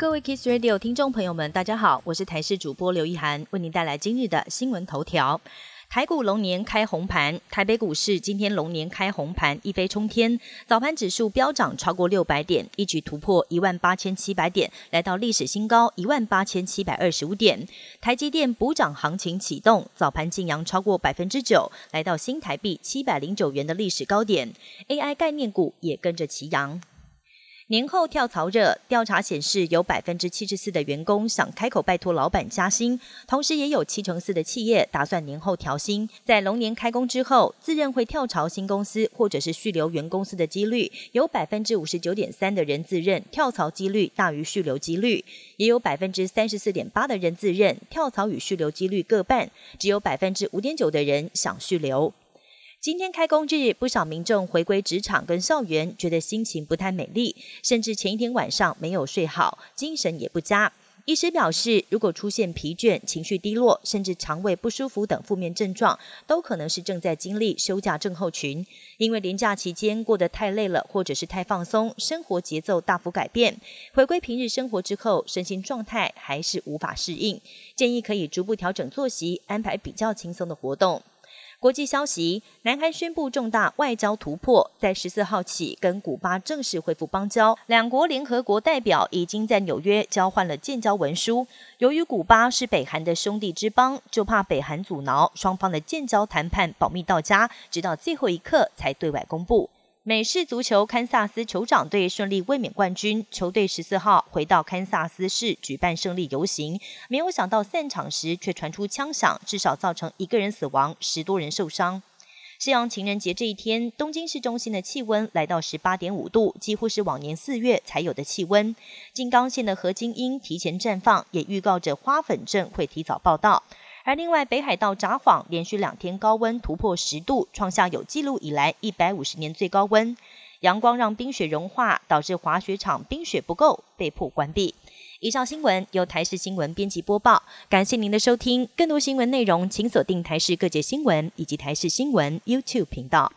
各位 Kiss Radio 听众朋友们，大家好，我是台视主播刘一涵，为您带来今日的新闻头条。台股龙年开红盘，台北股市今天龙年开红盘，一飞冲天，早盘指数飙涨超过六百点，一举突破一万八千七百点，来到历史新高一万八千七百二十五点。台积电补涨行情启动，早盘净扬超过百分之九，来到新台币七百零九元的历史高点。AI 概念股也跟着齐扬。年后跳槽热，调查显示有百分之七十四的员工想开口拜托老板加薪，同时也有七成四的企业打算年后调薪。在龙年开工之后，自认会跳槽新公司或者是续留原公司的几率，有百分之五十九点三的人自认跳槽几率大于续留几率，也有百分之三十四点八的人自认跳槽与续留几率各半，只有百分之五点九的人想续留。今天开工日，不少民众回归职场跟校园，觉得心情不太美丽，甚至前一天晚上没有睡好，精神也不佳。医师表示，如果出现疲倦、情绪低落，甚至肠胃不舒服等负面症状，都可能是正在经历休假症候群。因为连假期间过得太累了，或者是太放松，生活节奏大幅改变，回归平日生活之后，身心状态还是无法适应，建议可以逐步调整作息，安排比较轻松的活动。国际消息：南韩宣布重大外交突破，在十四号起跟古巴正式恢复邦交。两国联合国代表已经在纽约交换了建交文书。由于古巴是北韩的兄弟之邦，就怕北韩阻挠双方的建交谈判保密到家，直到最后一刻才对外公布。美式足球堪萨斯酋长队顺利卫冕冠军，球队十四号回到堪萨斯市举办胜利游行，没有想到散场时却传出枪响，至少造成一个人死亡，十多人受伤。西洋情人节这一天，东京市中心的气温来到十八点五度，几乎是往年四月才有的气温。静冈县的河津樱提前绽放，也预告着花粉症会提早报道。而另外，北海道札幌连续两天高温突破十度，创下有记录以来一百五十年最高温。阳光让冰雪融化，导致滑雪场冰雪不够，被迫关闭。以上新闻由台视新闻编辑播报，感谢您的收听。更多新闻内容，请锁定台视各界新闻以及台视新闻 YouTube 频道。